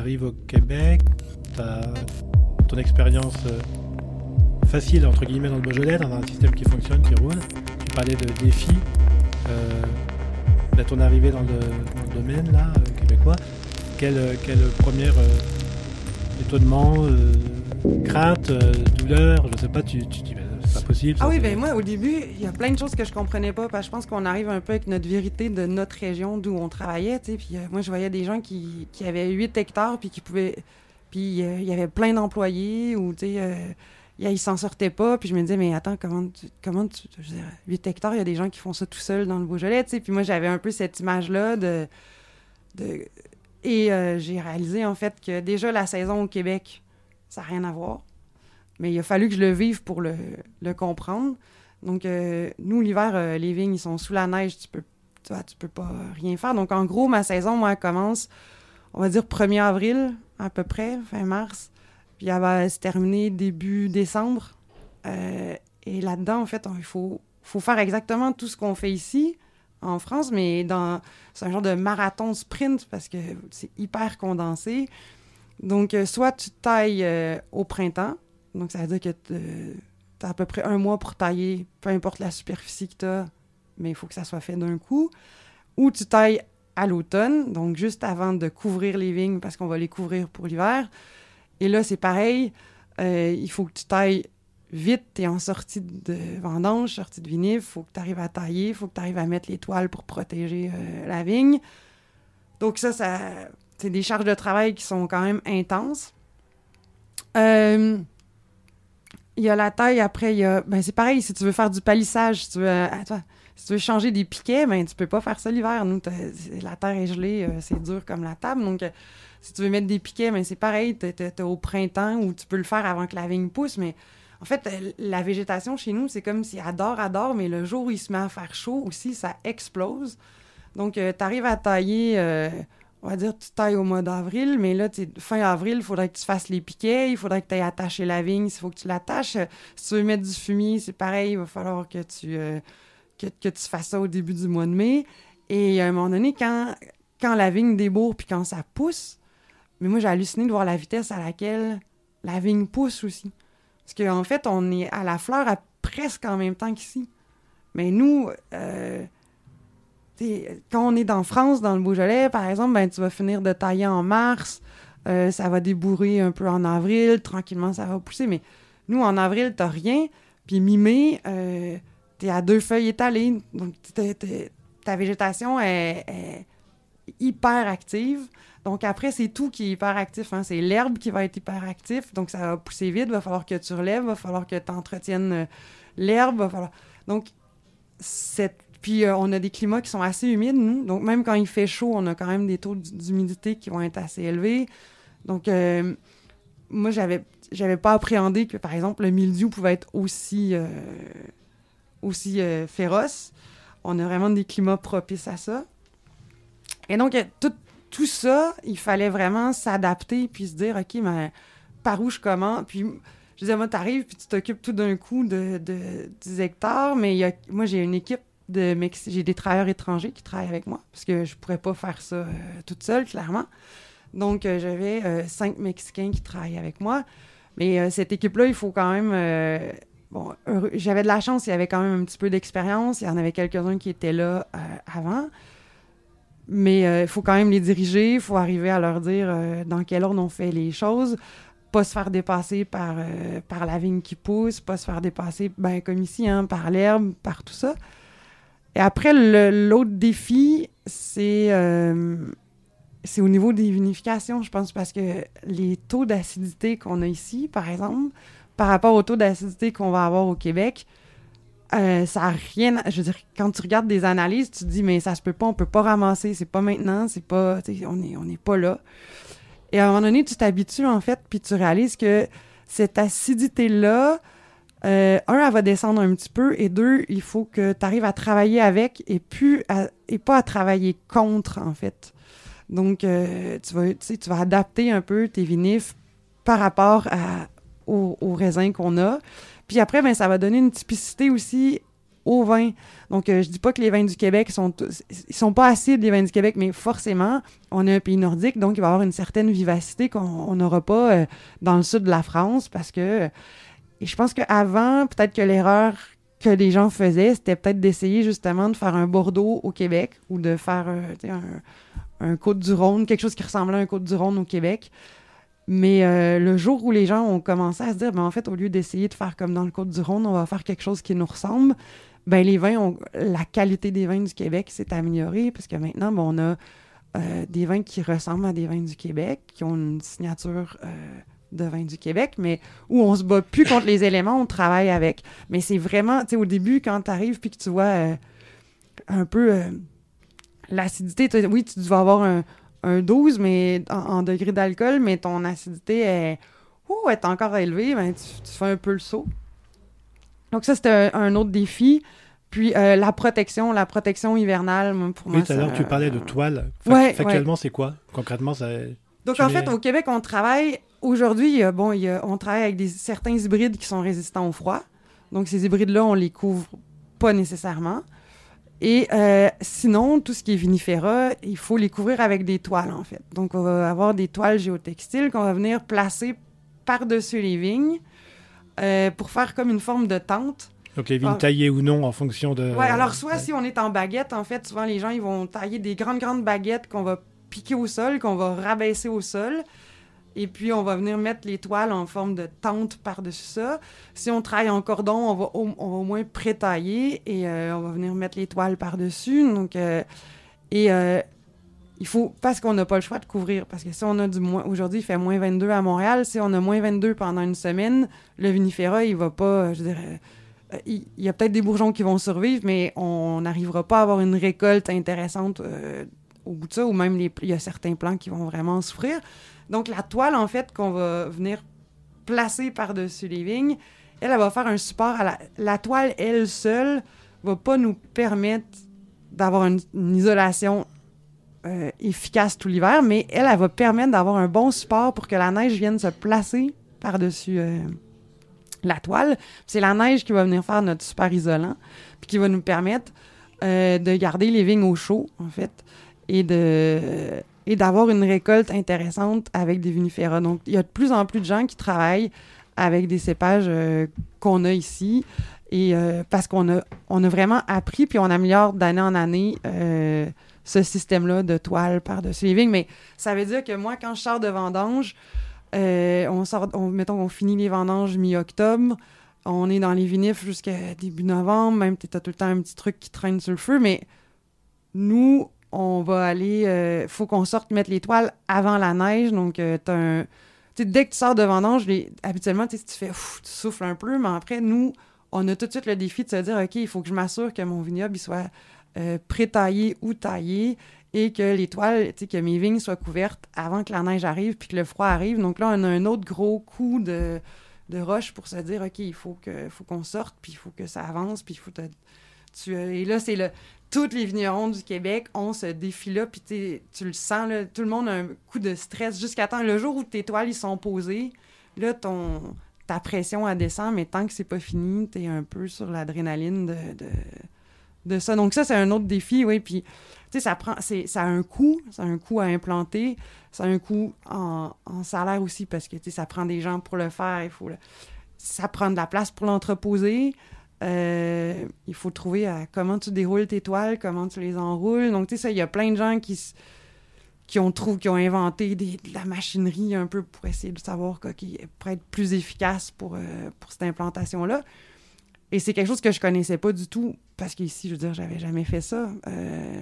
arrives au Québec, tu as ton expérience euh, facile, entre guillemets, dans le Beaujolais, dans un système qui fonctionne, qui roule. Tu parlais de défis. Euh, à ton arrivée dans le, domaine, là, euh, québécois, quel, premier étonnement, crainte, douleur, je sais pas, tu, tu pas possible. Ah oui, ben moi, au début, il y a plein de choses que je comprenais pas, parce que je pense qu'on arrive un peu avec notre vérité de notre région d'où on travaillait, tu sais, puis moi, je voyais des gens qui, qui avaient 8 hectares, puis qui pouvaient puis euh, il y avait plein d'employés ou, tu sais, euh, ils s'en sortaient pas. Puis je me disais, mais attends, comment tu. Comment tu je veux dire, 8 hectares, il y a des gens qui font ça tout seuls dans le Beaujolais, tu sais. Puis moi, j'avais un peu cette image-là de. de et euh, j'ai réalisé, en fait, que déjà la saison au Québec, ça n'a rien à voir. Mais il a fallu que je le vive pour le, comprendre. Donc, nous, l'hiver, les vignes, ils sont sous la neige, tu peux, tu, peux pas rien faire. Donc, en gros, ma saison, moi, elle commence, on va dire, 1er avril à peu près, fin mars. Puis elle va se terminer début décembre. Euh, et là-dedans, en fait, il faut, faut faire exactement tout ce qu'on fait ici, en France, mais dans c'est un genre de marathon sprint parce que c'est hyper condensé. Donc, euh, soit tu tailles euh, au printemps, donc ça veut dire que tu as à peu près un mois pour tailler, peu importe la superficie que tu as, mais il faut que ça soit fait d'un coup. Ou tu tailles à l'automne, donc juste avant de couvrir les vignes parce qu'on va les couvrir pour l'hiver. Et là, c'est pareil, euh, il faut que tu tailles vite, tu es en sortie de vendange, sortie de vinif, il faut que tu arrives à tailler, il faut que tu arrives à mettre les toiles pour protéger euh, la vigne. Donc ça, ça c'est des charges de travail qui sont quand même intenses. Euh, il y a la taille, après, il y a... Ben, c'est pareil, si tu veux faire du palissage, si tu veux... Si tu veux changer des piquets, ben, tu peux pas faire ça l'hiver. Nous, la terre est gelée, euh, c'est dur comme la table. Donc, euh, si tu veux mettre des piquets, ben, c'est pareil. Tu es, au printemps où tu peux le faire avant que la vigne pousse. Mais en fait, euh, la végétation chez nous, c'est comme si adore, adore, mais le jour où il se met à faire chaud aussi, ça explose. Donc, tu arrives à tailler, on va dire, tu tailles au mois d'avril, mais là, fin avril, il faudrait que tu fasses les piquets, il faudrait que tu ailles attacher la vigne, il faut que tu l'attaches. Si tu veux mettre du fumier, c'est pareil, il va falloir que tu que, tu fasses ça au début du mois de mai. Et à un moment donné, quand, quand la vigne débourre puis quand ça pousse, mais moi, j'ai halluciné de voir la vitesse à laquelle la vigne pousse aussi. Parce qu'en en fait, on est à la fleur à presque en même temps qu'ici. Mais nous, euh, quand on est dans France, dans le Beaujolais, par exemple, ben, tu vas finir de tailler en mars, euh, ça va débourrer un peu en avril, tranquillement, ça va pousser. Mais nous, en avril, t'as rien. Puis mi-mai, euh, tu à deux feuilles étalées. Donc, ta végétation est, hyper active. Donc, après, c'est tout qui est hyper actif. Hein. C'est l'herbe qui va être hyper actif. Donc, ça va pousser vite. Va falloir que tu relèves. Va falloir que tu entretiennes euh, l'herbe. Donc, cette... Puis, euh, on a des climats qui sont assez humides, nous. Donc, même quand il fait chaud, on a quand même des taux d'humidité qui vont être assez élevés. Donc, euh, moi, j'avais, j'avais pas appréhendé que, par exemple, le mildiou pouvait être aussi euh, féroce. On a vraiment des climats propices à ça. Et donc, tout, tout ça, il fallait vraiment s'adapter puis se dire, OK, mais par où je commence? Puis, je disais, moi, t'arrives puis tu t'occupes tout d'un coup de, de 10 hectares, mais moi, j'ai une équipe de j'ai des travailleurs étrangers qui travaillent avec moi parce que je pourrais pas faire ça euh, toute seule, clairement. Donc, euh, j'avais cinq Mexicains qui travaillent avec moi. Mais cette équipe-là, il faut quand même bon, j'avais de la chance, il y avait quand même un petit peu d'expérience. Il y en avait quelques-uns qui étaient là euh, avant. Mais euh, il faut quand même les diriger, il faut arriver à leur dire euh, dans quel ordre on fait les choses, pas se faire dépasser par, par la vigne qui pousse, pas se faire dépasser, ben, comme ici, hein, par l'herbe, par tout ça. Et après, l'autre défi, c'est c'est au niveau des vinifications, je pense, parce que les taux d'acidité qu'on a ici, par exemple, par rapport au taux d'acidité qu'on va avoir au Québec, euh, ça n'a rien. Je veux dire, quand tu regardes des analyses, tu te dis, mais ça se peut pas, on peut pas ramasser, c'est pas maintenant, c'est pas. On n'est on pas là. Et à un moment donné, tu t'habitues, en fait, puis tu réalises que cette acidité-là, euh, un, elle va descendre un petit peu, et deux, il faut que tu arrives à travailler avec et, pas à travailler contre, en fait. Donc, euh, tu, vas, tu vas adapter un peu tes vinifs par rapport aux, raisins qu'on a. Puis après, ben, ça va donner une typicité aussi au vin. Donc, je dis pas que les vins du Québec sont, ils sont pas acides, les vins du Québec, mais forcément, on est un pays nordique, donc il va y avoir une certaine vivacité qu'on n'aura pas dans le sud de la France parce que, et je pense qu'avant, peut-être que l'erreur que les gens faisaient, c'était peut-être d'essayer justement de faire un Bordeaux au Québec ou de faire un, un Côte-du-Rhône, quelque chose qui ressemblait à un Côte-du-Rhône au Québec. Mais euh, le jour où les gens ont commencé à se dire, ben, en fait, au lieu d'essayer de faire comme dans le Côte-du-Rhône, on va faire quelque chose qui nous ressemble, ben, les vins, la qualité des vins du Québec s'est améliorée parce que maintenant, ben, on a euh, des vins qui ressemblent à des vins du Québec, qui ont une signature euh, de vin du Québec, mais où on se bat plus contre les éléments, on travaille avec. Mais c'est vraiment, tu sais, au début, quand tu arrives puis que tu vois un peu l'acidité, oui, tu vas avoir un, un 12 mais en, degré d'alcool, mais ton acidité est, est encore élevée, ben, tu, fais un peu le saut. Donc ça, c'était un, autre défi. Puis euh, la protection, la protection hivernale, pour moi. Oui, tout à l'heure, tu parlais de toile. factuellement, c'est quoi? Concrètement, ça. Donc en fait, au Québec, on travaille. Aujourd'hui, bon, on travaille avec des, certains hybrides qui sont résistants au froid. Donc ces hybrides-là, on les couvre pas nécessairement. Et euh, sinon, tout ce qui est vinifera, il faut les couvrir avec des toiles, en fait. Donc, on va avoir des toiles géotextiles qu'on va venir placer par-dessus les vignes euh, pour faire comme une forme de tente. Donc, les vignes taillées ou non en fonction de... Oui, alors soit si on est en baguette, en fait, souvent les gens, ils vont tailler des grandes, grandes baguettes qu'on va piquer au sol, qu'on va rabaisser au sol. Et puis, on va venir mettre les toiles en forme de tente par-dessus ça. Si on travaille en cordon, on va au, on va au moins prétailler et euh, on va venir mettre les toiles par-dessus. Donc, euh, et euh, il faut, parce qu'on n'a pas le choix de couvrir, parce que si on a du moins, aujourd'hui, il fait moins 22 à Montréal, si on a moins 22 pendant une semaine, le vinifera, il va pas, je dirais, il, y a peut-être des bourgeons qui vont survivre, mais on n'arrivera pas à avoir une récolte intéressante au bout de ça, ou même il y a certains plants qui vont vraiment souffrir. Donc, la toile, en fait, qu'on va venir placer par-dessus les vignes, elle, va faire un support à la... La toile, elle seule, va pas nous permettre d'avoir une, isolation euh, efficace tout l'hiver, mais elle, elle va permettre d'avoir un bon support pour que la neige vienne se placer par-dessus euh, la toile. C'est la neige qui va venir faire notre super isolant, puis qui va nous permettre euh, de garder les vignes au chaud, en fait, et de et d'avoir une récolte intéressante avec des vinifera. Donc, il y a de plus en plus de gens qui travaillent avec des cépages euh, qu'on a ici. Et euh, parce qu'on a, on a vraiment appris, puis on améliore d'année en année euh, ce système-là de toile par-dessus les vignes. Mais ça veut dire que moi, quand je sors de vendange, on on, mettons qu'on finit les vendanges mi-octobre, on est dans les vinifs jusqu'à début novembre, même tu as tout le temps un petit truc qui traîne sur le feu, mais nous, on va aller. Euh, faut qu'on sorte mettre les toiles avant la neige. Donc, euh, dès que tu sors de vendange, habituellement, tu fais. tu souffles un peu, mais après, nous, on a tout de suite le défi de se dire OK, il faut que je m'assure que mon vignoble soit euh, pré-taillé ou taillé et que les toiles, que mes vignes soient couvertes avant que la neige arrive puis que le froid arrive. Donc là, on a un autre gros coup de, de roche pour se dire OK, il faut que faut qu'on sorte, puis il faut que ça avance, puis il faut tu, et là, c'est le, tous les vignerons du Québec ont ce défi-là, puis tu le sens, tout le monde a un coup de stress jusqu'à temps. Le jour où tes toiles ils sont posées, là, ton, ta pression elle descend, mais tant que c'est pas fini, tu es un peu sur l'adrénaline de, de, ça. Donc ça, c'est un autre défi, oui. Puis, ça prend, ça a un coût, ça a un coût à implanter, ça a un coût en, salaire aussi, parce que, ça prend des gens pour le faire, il faut... ça prend de la place pour l'entreposer, euh, il faut trouver à comment tu déroules tes toiles, comment tu les enroules. Donc, tu sais, il y a plein de gens qui, qui ont qui ont inventé de la machinerie un peu pour essayer de savoir quoi, qui pourrait être plus efficace pour, euh, pour cette implantation-là. Et c'est quelque chose que je connaissais pas du tout parce qu'ici, je veux dire, j'avais jamais fait ça. Euh,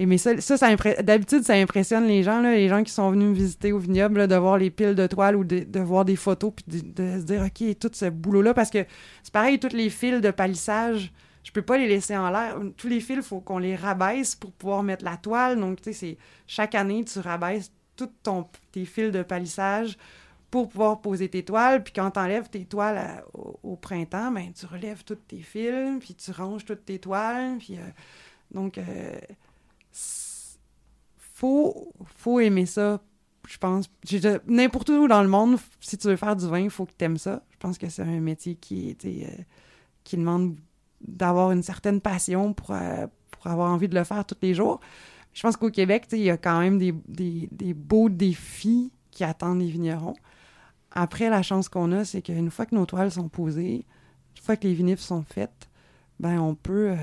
et mais ça, ça, d'habitude, ça impressionne les gens, là, les gens qui sont venus me visiter au vignoble, de voir les piles de toiles ou de, voir des photos, puis de, se dire, OK, tout ce boulot-là, parce que c'est pareil, tous les fils de palissage, je peux pas les laisser en l'air. Tous les fils, il faut qu'on les rabaisse pour pouvoir mettre la toile. Donc, tu sais, chaque année, tu rabaisses tous tes fils de palissage pour pouvoir poser tes toiles. Puis quand tu enlèves tes toiles au, printemps, ben, tu relèves tous tes fils, puis tu ranges toutes tes toiles. Puis, euh, donc, euh, faut, faut aimer ça, je pense. N'importe où dans le monde, si tu veux faire du vin, il faut que tu aimes ça. Je pense que c'est un métier qui, euh, demande d'avoir une certaine passion pour, euh, pour avoir envie de le faire tous les jours. Je pense qu'au Québec, il y a quand même des, des, des, beaux défis qui attendent les vignerons. Après, la chance qu'on a, c'est qu'une fois que nos toiles sont posées, une fois que les vinifs sont faites, ben on peut... Euh,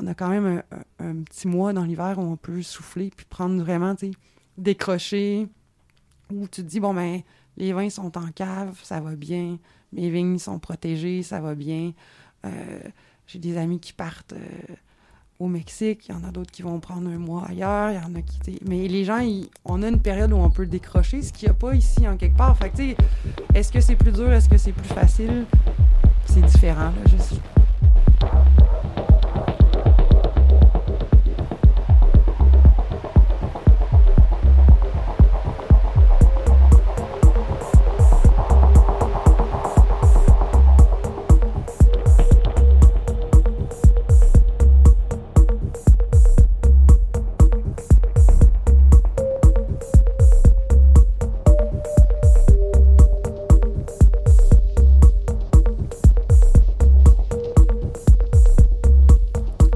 on a quand même un, petit mois dans l'hiver où on peut souffler puis prendre vraiment, tu sais, décrocher, où tu te dis, bon, ben, les vins sont en cave, ça va bien, mes vignes sont protégées, ça va bien. Euh, J'ai des amis qui partent euh, au Mexique, il y en a d'autres qui vont prendre un mois ailleurs, il y en a qui. Mais les gens, on a une période où on peut décrocher, ce qu'il n'y a pas ici en quelque part. Fait que, est-ce que c'est plus dur, est-ce que c'est plus facile? C'est différent.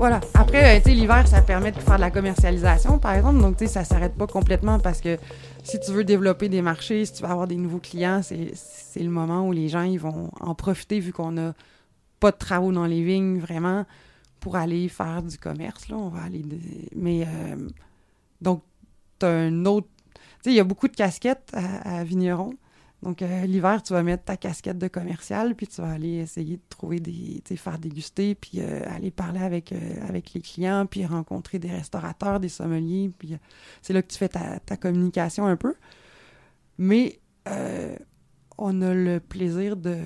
Voilà. Après, euh, l'hiver, ça permet de faire de la commercialisation, par exemple. Donc, tu sais, ça s'arrête pas complètement parce que si tu veux développer des marchés, si tu veux avoir des nouveaux clients, c'est le moment où les gens ils vont en profiter vu qu'on n'a pas de travaux dans les vignes, vraiment, pour aller faire du commerce. Mais, euh, donc, tu as un autre. Tu sais, il y a beaucoup de casquettes à, à Vigneron. Donc, euh, l'hiver, tu vas mettre ta casquette de commercial, puis tu vas aller essayer de trouver des. Faire déguster, puis euh, aller parler avec, euh, avec les clients, puis rencontrer des restaurateurs, des sommeliers, puis c'est là que tu fais ta, ta, communication un peu. Mais on a le plaisir de,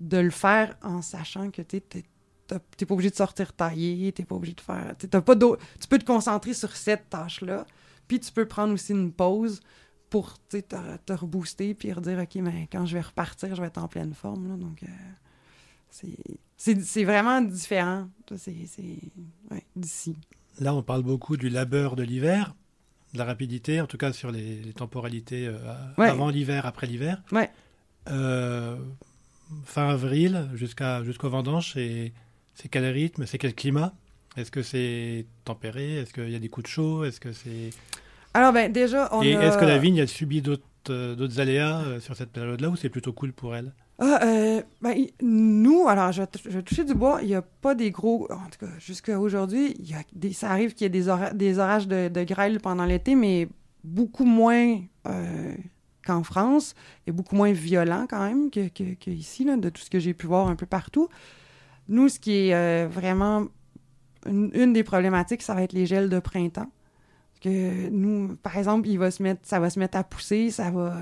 le faire en sachant que tu n'es pas obligé de sortir taillé, t'es pas obligé de faire. Tu peux te concentrer sur cette tâche-là, puis tu peux prendre aussi une pause pour te, te rebooster puis redire OK, mais quand je vais repartir, je vais être en pleine forme. Là, donc, euh, c'est vraiment différent. C'est ouais, d'ici. Là, on parle beaucoup du labeur de l'hiver, de la rapidité, en tout cas sur les, les temporalités euh, ouais. avant l'hiver, après l'hiver. Ouais. Euh, fin avril jusqu'à jusqu'au vendange, c'est quel rythme, c'est quel climat? Est-ce que c'est tempéré? Est-ce qu'il y a des coups de chaud? Est-ce que c'est alors, ben, déjà, on Et a... est-ce que la vigne a subi d'autres euh, aléas euh, sur cette période-là ou c'est plutôt cool pour elle? Ah, euh, ben, nous, alors, je, toucher du bois, il n'y a pas des gros. En tout cas, jusqu'à aujourd'hui, il y a des, ça arrive qu'il y ait des, ora des orages de, de, grêle pendant l'été, mais beaucoup moins euh, qu'en France et beaucoup moins violent quand même que, que, que ici, là, de tout ce que j'ai pu voir un peu partout. Nous, ce qui est euh, vraiment une, une, des problématiques, ça va être les gels de printemps que nous, par exemple, il va se mettre, ça va se mettre à pousser, ça va,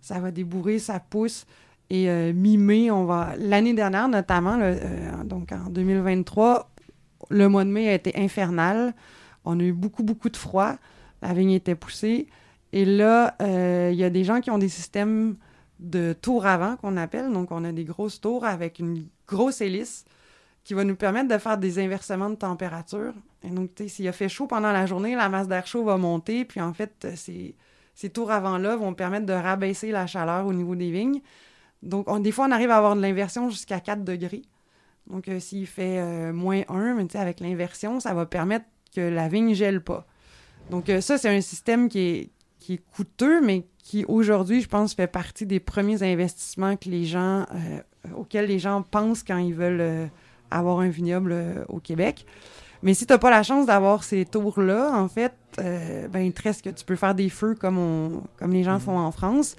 ça va débourrer, ça pousse. Et euh, mi-mai, on va. L'année dernière, notamment, euh, donc en 2023, le mois de mai a été infernal. On a eu beaucoup, beaucoup de froid. La vigne était poussée. Et là, euh, il y a des gens qui ont des systèmes de tours avant qu'on appelle. Donc, on a des grosses tours avec une grosse hélice qui va nous permettre de faire des inversements de température. Et donc, tu sais, s'il a fait chaud pendant la journée, la masse d'air chaud va monter, puis en fait, ces, ces tours avant-là vont permettre de rabaisser la chaleur au niveau des vignes. Donc, on, des fois, on arrive à avoir de l'inversion jusqu'à 4 degrés. Donc, euh, s'il fait euh, moins 1, mais avec l'inversion, ça va permettre que la vigne gèle pas. Donc, euh, ça, c'est un système qui est, qui est coûteux, mais qui, aujourd'hui, je pense, fait partie des premiers investissements que les gens, auxquels les gens pensent quand ils veulent avoir un vignoble euh, au Québec. Mais si tu n'as pas la chance d'avoir ces tours-là, en fait, euh, ben, il te reste que tu peux faire des feux comme, on, comme les gens font en France.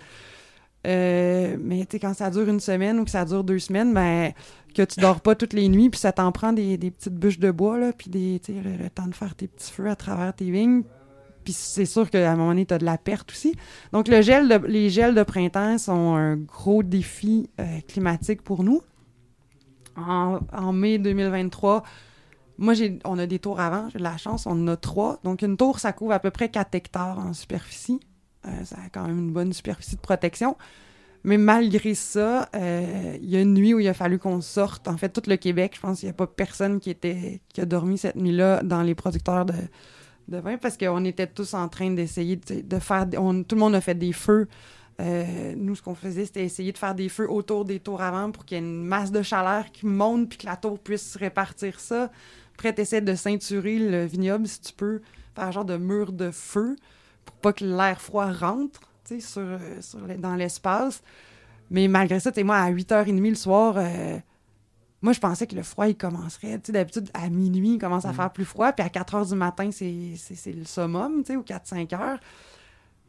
Euh, mais quand ça dure une semaine ou que ça dure deux semaines, ben, que tu dors pas toutes les nuits, puis ça t'en prend des, des, petites bûches de bois, là, puis des, le, le temps de faire tes petits feux à travers tes vignes. Puis c'est sûr qu'à un moment donné, tu as de la perte aussi. Donc, le gel de, les gels de printemps sont un gros défi euh, climatique pour nous en, mai 2023, moi, j'ai, on a des tours avant, j'ai de la chance, on en a trois. Donc, une tour, ça couvre à peu près 4 hectares en superficie. Euh, ça a quand même une bonne superficie de protection. Mais malgré ça, euh, il y a une nuit où il a fallu qu'on sorte. En fait, tout le Québec, je pense qu'il n'y a pas personne qui, était, qui a dormi cette nuit-là dans les producteurs de, vin parce qu'on était tous en train d'essayer de, faire. Tout le monde a fait des feux Euh, nous, ce qu'on faisait, c'était essayer de faire des feux autour des tours avant pour qu'il y ait une masse de chaleur qui monte puis que la tour puisse répartir ça. Après, tu essaies de ceinturer le vignoble si tu peux, faire un genre de mur de feu pour pas que l'air froid rentre sur, sur dans l'espace. Mais malgré ça, tu moi, à 8h30 le soir, euh, moi, je pensais que le froid, il commencerait. Tu sais, d'habitude, à minuit, il commence à mm. faire plus froid. Puis à 4 h du matin, c'est le summum, tu sais, ou 4-5 h.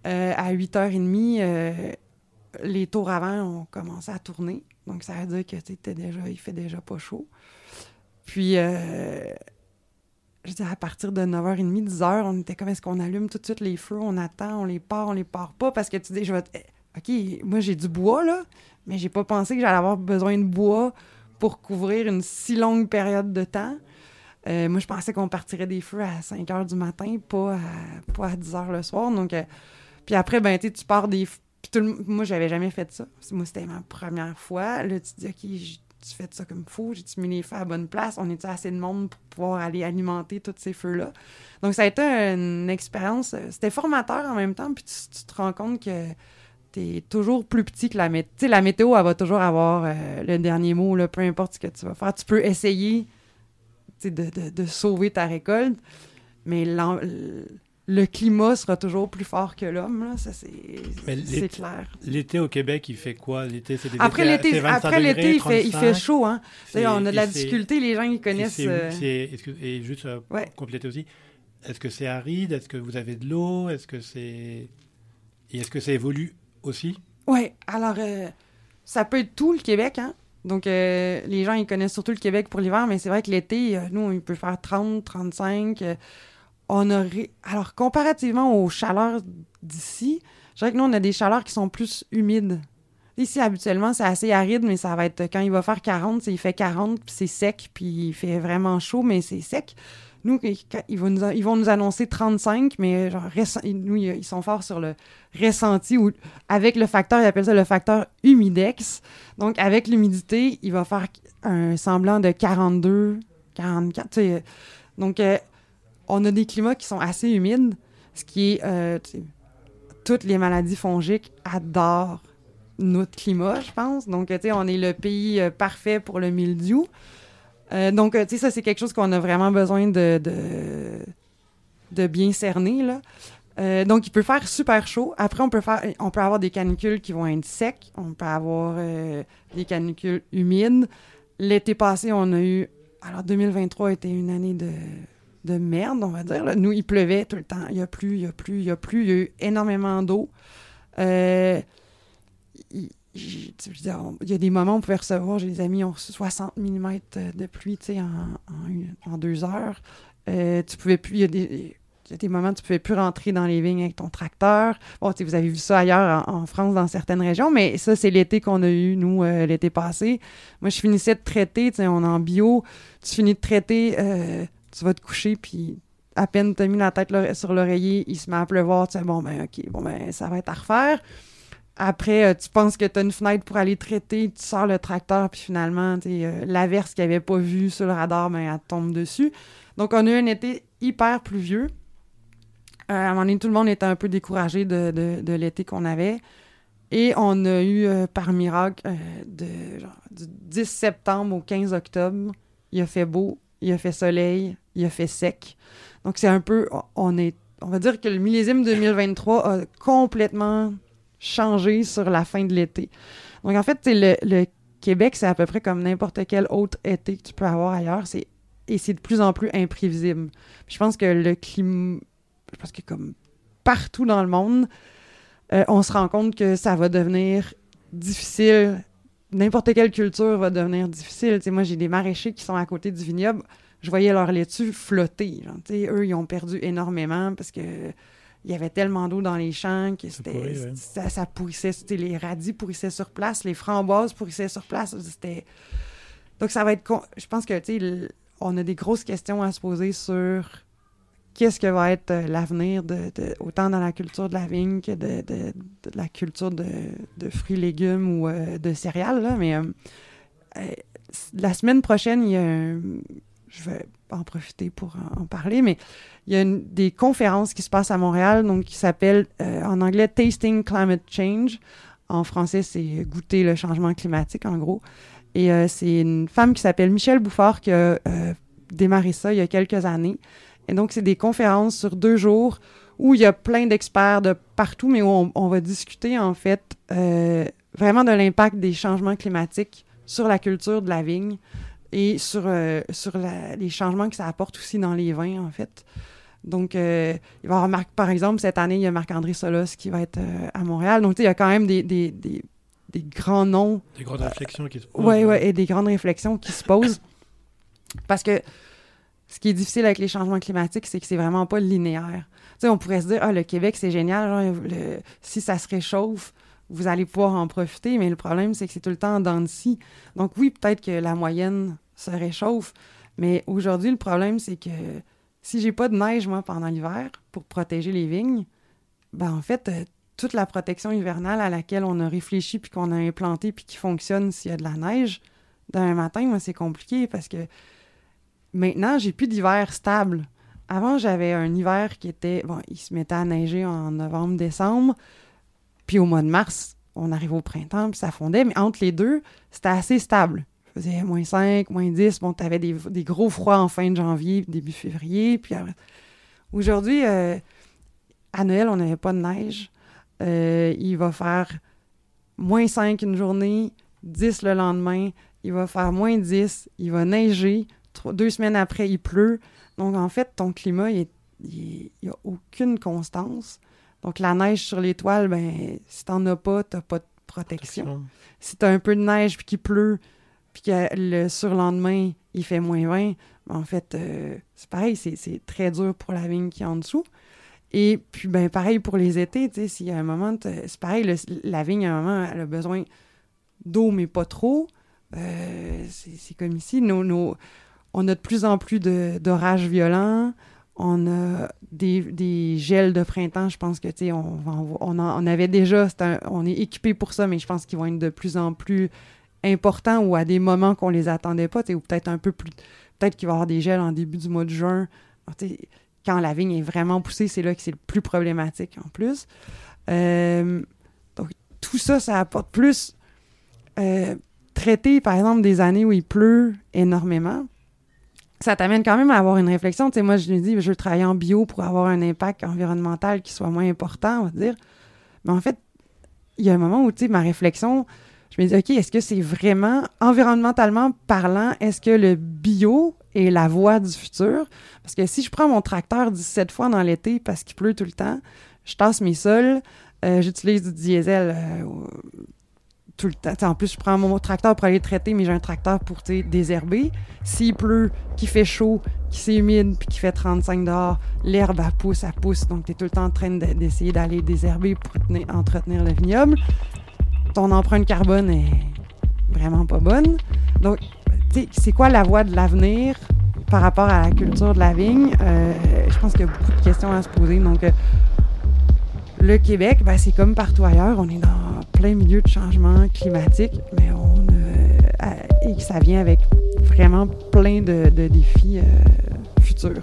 Euh, à 8h30, euh, les tours avant ont commencé à tourner. Donc, ça veut dire que, déjà, il fait déjà pas chaud. Puis, euh, je dis, à partir de 9h30, 10h, on était comme, est-ce qu'on allume tout de suite les feux, on attend, on les part, on les part pas, parce que tu dis, je vais... OK, moi, j'ai du bois, là, mais j'ai pas pensé que j'allais avoir besoin de bois pour couvrir une si longue période de temps. Moi, je pensais qu'on partirait des feux à 5 heures du matin, pas à, pas à 10 heures le soir. Donc, puis après, ben, tu pars des. Puis tout moi, j'avais jamais fait ça. Moi, c'était ma première fois. Là, tu te dis, OK, tu fais ça comme fou, j'ai-tu mis les feux à bonne place? On est assez de monde pour pouvoir aller alimenter tous ces feux-là? Donc, ça a été une expérience. Euh, c'était formateur en même temps, puis tu te rends compte que t'es toujours plus petit que la météo. la météo, elle va toujours avoir euh, le dernier mot, là, peu importe ce que tu vas faire. Tu peux essayer de, de, de, sauver ta récolte, mais le climat sera toujours plus fort que l'homme, ça c'est clair. L'été au Québec, il fait quoi? L'été, c'est Après l'été, après l'été, il fait, il fait chaud, hein. on a de la difficulté, les gens, ils connaissent... Euh, et juste euh, compléter aussi, est-ce que c'est aride? Est-ce que vous avez de l'eau? Est-ce que c'est... Et est-ce que ça évolue aussi? Oui, alors euh, ça peut être tout le Québec, hein? Donc euh, les gens ils connaissent surtout le Québec pour l'hiver, mais c'est vrai que l'été, euh, nous, il peut faire 30, 35. On aurait. Alors, comparativement aux chaleurs d'ici, je dirais que nous, on a des chaleurs qui sont plus humides. Ici, habituellement, c'est assez aride, mais ça va être quand il va faire 40, il fait 40, puis c'est sec, puis il fait vraiment chaud, mais c'est sec. Nous, ils vont nous, annoncer 35, mais genre, nous, ils sont forts sur le ressenti ou avec le facteur, ils appellent ça le facteur humidex. Donc, avec l'humidité, il va faire un semblant de 42, 44. Donc, euh, on a des climats qui sont assez humides, ce qui est. Euh, toutes les maladies fongiques adorent notre climat, je pense. Donc, tu sais, on est le pays euh, parfait pour le mildiou. Euh, donc, tu sais, ça, c'est quelque chose qu'on a vraiment besoin de, de, bien cerner, là. Donc, il peut faire super chaud. Après, on peut faire, on peut avoir des canicules qui vont être secs. On peut avoir des canicules humides. L'été passé, on a eu. Alors, 2023 était une année de, de merde, on va dire. Nous, il pleuvait tout le temps. Il y a plus, il y a plus, il y a plus. Il y a eu énormément d'eau. Il, il y a des moments où on pouvait recevoir, j'ai des amis ont reçu 60 mm de pluie en, en, deux heures. Euh, tu pouvais plus, il y, a des, des moments où tu pouvais plus rentrer dans les vignes avec ton tracteur. Bon, vous avez vu ça ailleurs en, France, dans certaines régions, mais ça, c'est l'été qu'on a eu, nous, euh, l'été passé. Moi, je finissais de traiter, on est en bio, tu finis de traiter, euh, tu vas te coucher, puis à peine tu as mis la tête sur l'oreiller, il se met à pleuvoir, tu sais, bon, ben, OK, bon, ben, ça va être à refaire. Après, euh, tu penses que tu as une fenêtre pour aller traiter, tu sors le tracteur, puis finalement, euh, l'averse qu'il avait pas vue sur le radar, ben, elle tombe dessus. Donc, on a eu un été hyper pluvieux. Euh, à un moment donné, tout le monde était un peu découragé de, l'été qu'on avait. Et on a eu, par miracle, de, du 10 septembre au 15 octobre, il a fait beau, il a fait soleil, il a fait sec. Donc, c'est un peu, on va dire que le millésime 2023 a complètement changer sur la fin de l'été. Donc, en fait, le, le Québec, c'est à peu près comme n'importe quel autre été que tu peux avoir ailleurs. C'est, et c'est de plus en plus imprévisible. je pense que le climat. Je pense que comme partout dans le monde, euh, on se rend compte que ça va devenir difficile. N'importe quelle culture va devenir difficile. moi, j'ai des maraîchers qui sont à côté du vignoble. Je voyais leur laitue flotter. eux, ils ont perdu énormément parce que il y avait tellement d'eau dans les champs que c'était, ça, pourrissait. Les radis pourrissaient sur place, les framboises pourrissaient sur place. C'était... Donc, ça va être. Je pense que, tu on a des grosses questions à se poser sur qu'est-ce que va être euh, l'avenir de, autant dans la culture de la vigne que de, la culture de, fruits, légumes ou euh, de céréales. Là. Mais euh, la semaine prochaine, il y a je vais en profiter pour en, parler, mais il y a des conférences qui se passent à Montréal, donc qui s'appellent en anglais Tasting Climate Change. En français, c'est goûter le changement climatique, en gros. Et c'est une femme qui s'appelle Michelle Bouffard qui a démarré ça il y a quelques années. Et donc, c'est des conférences sur deux jours où il y a plein d'experts de partout, mais où on, va discuter, en fait, euh, vraiment de l'impact des changements climatiques sur la culture de la vigne et sur, euh, sur les changements que ça apporte aussi dans les vins, en fait. Donc, euh, il va y avoir, par exemple, cette année, il y a Marc-André Solos qui va être à Montréal. Donc, il y a quand même des, des, des, des grands noms. Des grandes réflexions qui se posent. Oui, oui, et des grandes réflexions qui se posent. Parce que ce qui est difficile avec les changements climatiques, c'est que c'est vraiment pas linéaire. Tu sais, on pourrait se dire, ah, le Québec, c'est génial, si ça se réchauffe, vous allez pouvoir en profiter, mais le problème, c'est que c'est tout le temps en dents de scie. Donc oui, peut-être que la moyenne se réchauffe, mais aujourd'hui, le problème, c'est que si j'ai pas de neige, moi, pendant l'hiver, pour protéger les vignes, ben en fait, euh, toute la protection hivernale à laquelle on a réfléchi, puis qu'on a implanté, puis qui fonctionne s'il y a de la neige, d'un matin, moi, c'est compliqué parce que Maintenant, j'ai plus d'hiver stable. Avant, j'avais un hiver qui était. Bon, il se mettait à neiger en novembre, décembre. Puis au mois de mars, on arrive au printemps, puis ça fondait. Mais entre les deux, c'était assez stable. Il faisait moins 5, moins 10. Bon, tu avais des, gros froids en fin de janvier, début février. Puis aujourd'hui, euh, à Noël, on n'avait pas de neige. Euh, il va faire moins 5 une journée, 10 le lendemain. Il va faire moins 10. Il va neiger deux semaines après, il pleut. Donc, en fait, ton climat, il n'y a aucune constance. Donc, la neige sur les toiles, ben, si t'en as pas, t'as pas de protection. Si t'as un peu de neige puis qu'il pleut, puis que le surlendemain, il fait moins 20, ben, en fait, euh, c'est pareil, c'est très dur pour la vigne qui est en dessous. Et puis, ben, pareil pour les étés, tu sais, s'il y a un moment, c'est pareil, la vigne, à un moment, elle a besoin d'eau, mais pas trop. Euh, c'est comme ici, on a de plus en plus d'orages violents. On a des, gels de printemps. Je pense que, tu sais, on, on, avait déjà, on est équipé pour ça, mais je pense qu'ils vont être de plus en plus importants ou à des moments qu'on les attendait pas, ou peut-être un peu plus. Peut-être qu'il va y avoir des gels en début du mois de juin. quand la vigne est vraiment poussée, c'est là que c'est le plus problématique en plus. Euh, donc, tout ça, ça apporte plus. Euh, traiter, par exemple, des années où il pleut énormément, ça t'amène quand même à avoir une réflexion. Moi, je lui dis, je veux travailler en bio pour avoir un impact environnemental qui soit moins important, on va dire. Mais en fait, il y a un moment où, ma réflexion, je me dis, OK, est-ce que c'est vraiment, environnementalement parlant, est-ce que le bio est la voie du futur? Parce que si je prends mon tracteur 17 fois dans l'été parce qu'il pleut tout le temps, je tasse mes sols, euh, j'utilise du diesel euh, tout le temps. en plus, je prends mon tracteur pour aller traiter, mais j'ai un tracteur pour désherber. S'il pleut, qu'il fait chaud, qu'il c'est humide, puis qu'il fait 35 dehors, l'herbe, elle pousse, elle pousse. Donc, tu es tout le temps en train d'essayer d'aller désherber pour entretenir le vignoble. Ton empreinte carbone est vraiment pas bonne. Donc, c'est quoi la voie de l'avenir par rapport à la culture de la vigne? Euh, je pense qu'il y a beaucoup de questions à se poser. Donc, euh, le Québec, ben, c'est comme partout ailleurs. On est dans plein milieu de changement climatique, mais on euh, et ça vient avec vraiment plein de, défis euh, futurs.